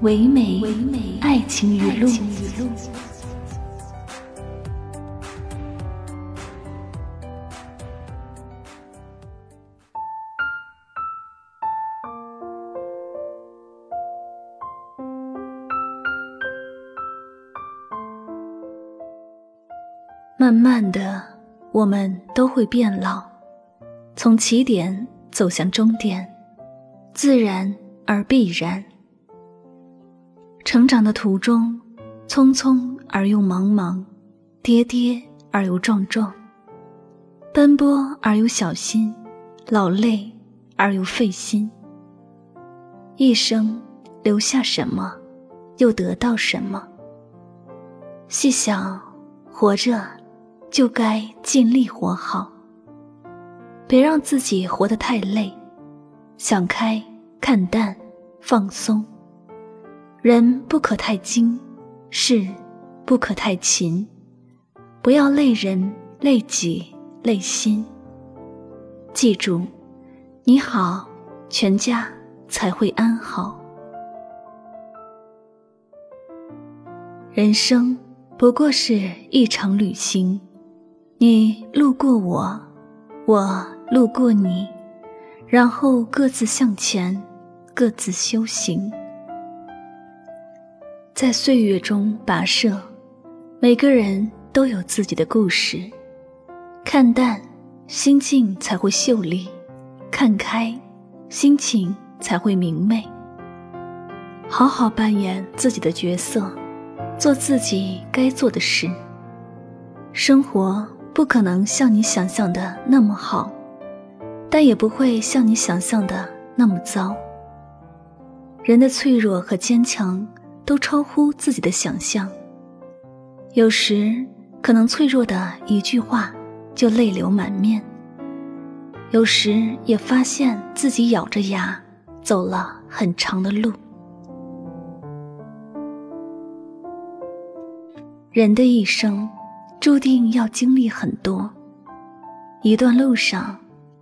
唯美爱情语录。慢慢的，我们都会变老，从起点走向终点，自然而必然。成长的途中，匆匆而又茫茫，跌跌而又撞撞，奔波而又小心，劳累而又费心。一生留下什么，又得到什么？细想，活着就该尽力活好，别让自己活得太累，想开，看淡，放松。人不可太精，事不可太勤，不要累人、累己、累心。记住，你好，全家才会安好。人生不过是一场旅行，你路过我，我路过你，然后各自向前，各自修行。在岁月中跋涉，每个人都有自己的故事。看淡，心境才会秀丽；看开，心情才会明媚。好好扮演自己的角色，做自己该做的事。生活不可能像你想象的那么好，但也不会像你想象的那么糟。人的脆弱和坚强。都超乎自己的想象。有时可能脆弱的一句话就泪流满面；有时也发现自己咬着牙走了很长的路。人的一生注定要经历很多，一段路上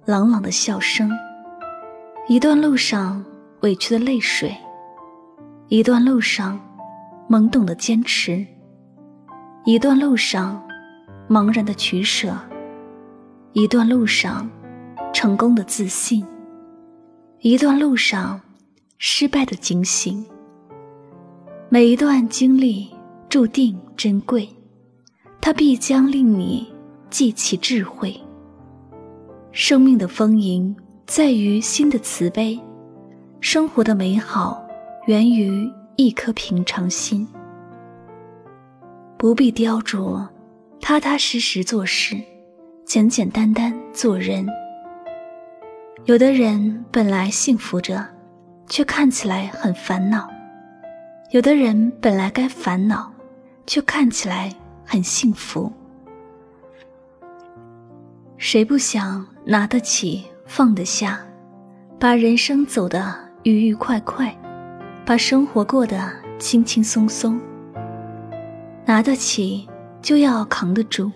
朗朗的笑声，一段路上委屈的泪水。一段路上，懵懂的坚持；一段路上，茫然的取舍；一段路上，成功的自信；一段路上，失败的警醒。每一段经历注定珍贵，它必将令你记起智慧。生命的丰盈在于心的慈悲，生活的美好。源于一颗平常心，不必雕琢，踏踏实实做事，简简单单做人。有的人本来幸福着，却看起来很烦恼；有的人本来该烦恼，却看起来很幸福。谁不想拿得起，放得下，把人生走得愉愉快快？把生活过得轻轻松松，拿得起就要扛得住，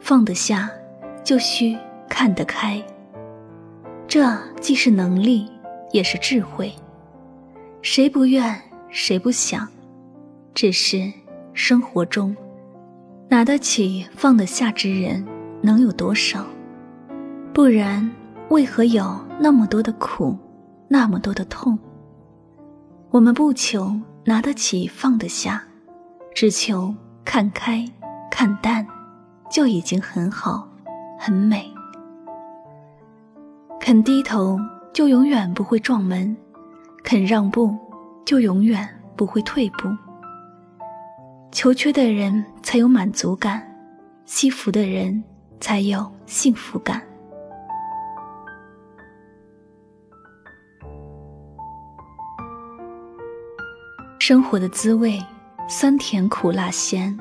放得下就需看得开。这既是能力，也是智慧。谁不愿，谁不想？只是生活中，拿得起放得下之人能有多少？不然，为何有那么多的苦，那么多的痛？我们不求拿得起放得下，只求看开看淡，就已经很好，很美。肯低头，就永远不会撞门；肯让步，就永远不会退步。求缺的人才有满足感，惜福的人才有幸福感。生活的滋味，酸甜苦辣咸；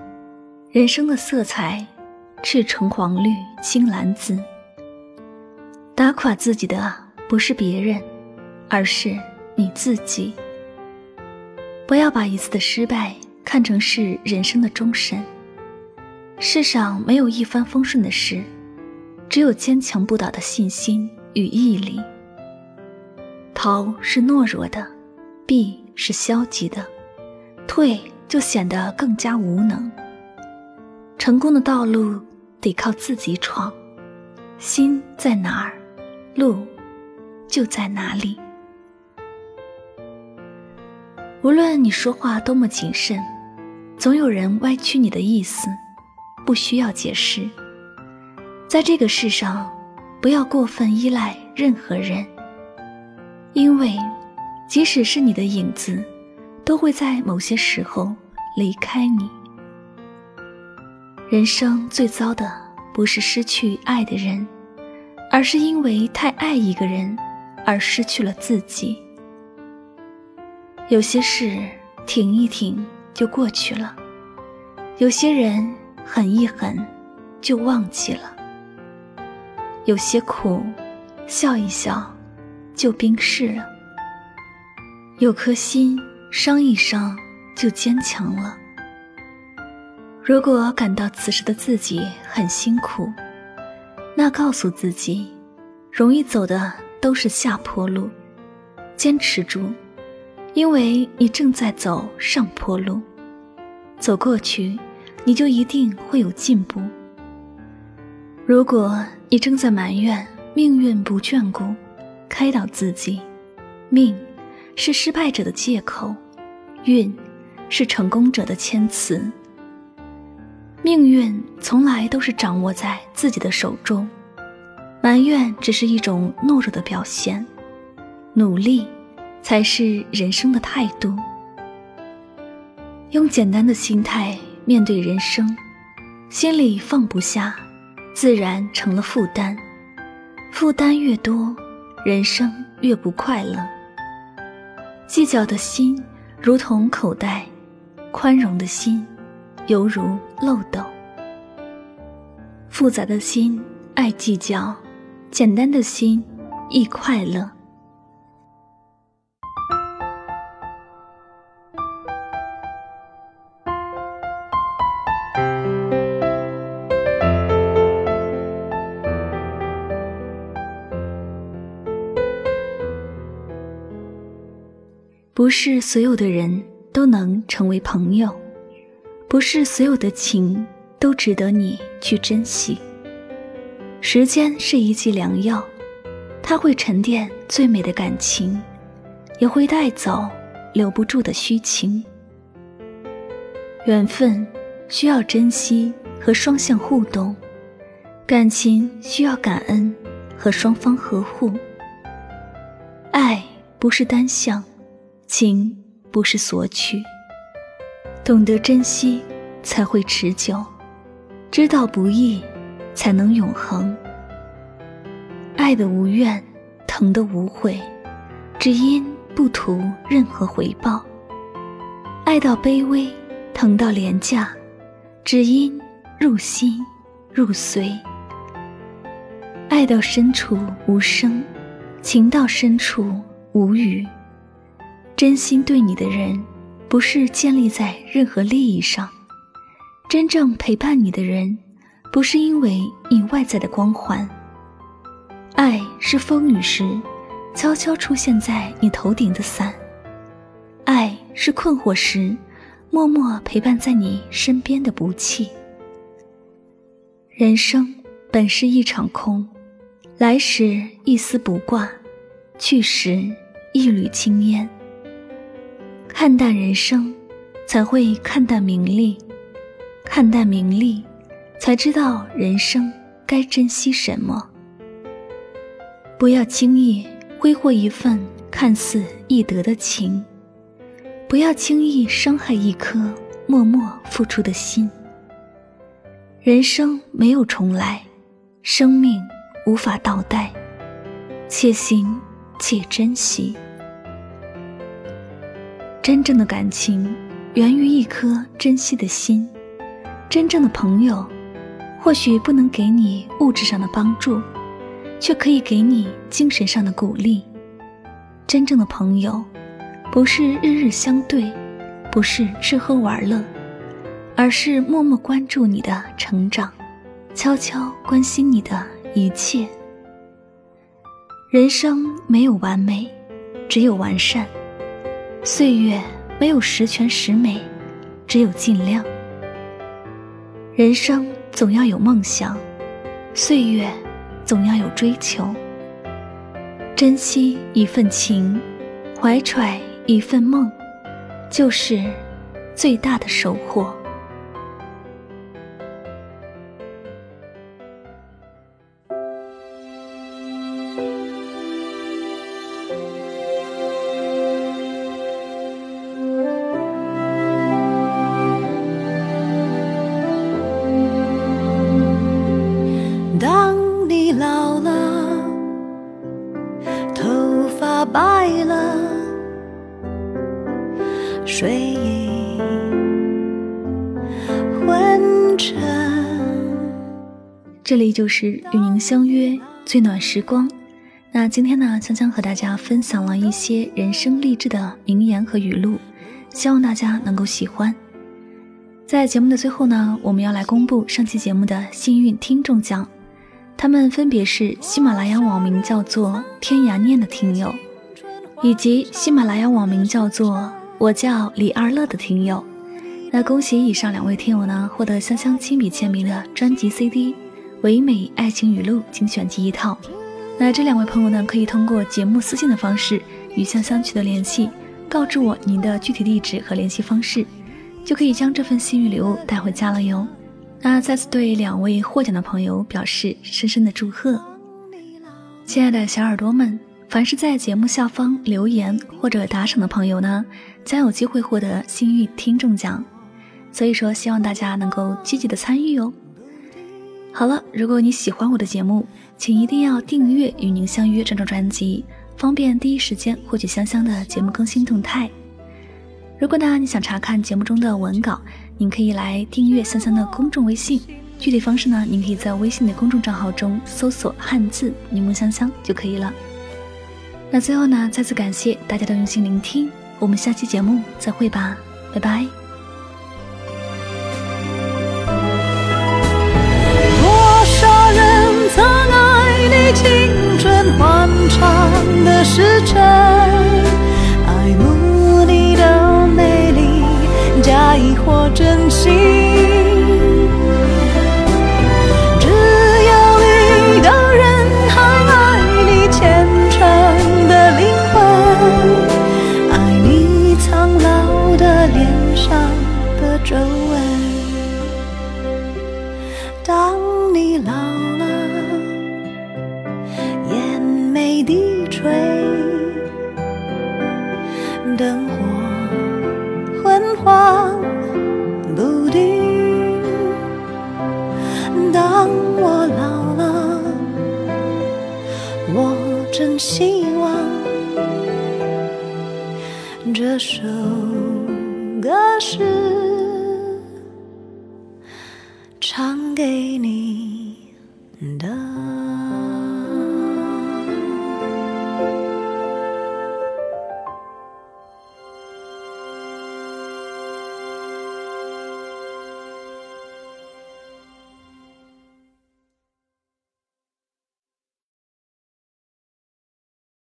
人生的色彩，赤橙黄绿青蓝紫。打垮自己的不是别人，而是你自己。不要把一次的失败看成是人生的终身。世上没有一帆风顺的事，只有坚强不倒的信心与毅力。逃是懦弱的，避是消极的，退就显得更加无能。成功的道路得靠自己闯，心在哪儿，路就在哪里。无论你说话多么谨慎，总有人歪曲你的意思，不需要解释。在这个世上，不要过分依赖任何人，因为即使是你的影子，都会在某些时候离开你。人生最糟的不是失去爱的人，而是因为太爱一个人而失去了自己。有些事挺一挺就过去了，有些人狠一狠就忘记了，有些苦笑一笑就冰释了，有颗心伤一伤就坚强了。如果感到此时的自己很辛苦，那告诉自己，容易走的都是下坡路，坚持住。因为你正在走上坡路，走过去，你就一定会有进步。如果你正在埋怨命运不眷顾，开导自己，命是失败者的借口，运是成功者的谦词。命运从来都是掌握在自己的手中，埋怨只是一种懦弱的表现，努力。才是人生的态度。用简单的心态面对人生，心里放不下，自然成了负担。负担越多，人生越不快乐。计较的心如同口袋，宽容的心犹如漏斗。复杂的心爱计较，简单的心亦快乐。不是所有的人都能成为朋友，不是所有的情都值得你去珍惜。时间是一剂良药，它会沉淀最美的感情，也会带走留不住的虚情。缘分需要珍惜和双向互动，感情需要感恩和双方呵护。爱不是单向。情不是索取，懂得珍惜才会持久，知道不易才能永恒。爱的无怨，疼的无悔，只因不图任何回报。爱到卑微，疼到廉价，只因入心入髓。爱到深处无声，情到深处无语。真心对你的人，不是建立在任何利益上；真正陪伴你的人，不是因为你外在的光环。爱是风雨时悄悄出现在你头顶的伞，爱是困惑时默默陪伴在你身边的不弃。人生本是一场空，来时一丝不挂，去时一缕青烟。看淡人生，才会看淡名利；看淡名利，才知道人生该珍惜什么。不要轻易挥霍一份看似易得的情，不要轻易伤害一颗默默付出的心。人生没有重来，生命无法倒带，且行且珍惜。真正的感情源于一颗珍惜的心。真正的朋友，或许不能给你物质上的帮助，却可以给你精神上的鼓励。真正的朋友，不是日日相对，不是吃喝玩乐，而是默默关注你的成长，悄悄关心你的一切。人生没有完美，只有完善；岁月没有十全十美，只有尽量。人生总要有梦想，岁月总要有追求。珍惜一份情，怀揣一份梦，就是最大的收获。这里就是与您相约最暖时光。那今天呢，香香和大家分享了一些人生励志的名言和语录，希望大家能够喜欢。在节目的最后呢，我们要来公布上期节目的幸运听众奖，他们分别是喜马拉雅网名叫做“天涯念”的听友，以及喜马拉雅网名叫做。我叫李二乐的听友，那恭喜以上两位听友呢，获得香香亲笔签名的专辑 CD《唯美爱情语录精选集》一套。那这两位朋友呢，可以通过节目私信的方式与香香取得联系，告知我您的具体地址和联系方式，就可以将这份幸运礼物带回家了哟。那再次对两位获奖的朋友表示深深的祝贺，亲爱的小耳朵们。凡是在节目下方留言或者打赏的朋友呢，将有机会获得幸运听众奖。所以说，希望大家能够积极的参与哦。好了，如果你喜欢我的节目，请一定要订阅《与您相约》这张专辑，方便第一时间获取香香的节目更新动态。如果呢你想查看节目中的文稿，您可以来订阅香香的公众微信。具体方式呢，您可以在微信的公众账号中搜索汉字“柠檬香香”就可以了。那最后呢，再次感谢大家的用心聆听，我们下期节目再会吧，拜拜。的时辰，有个是唱给你的。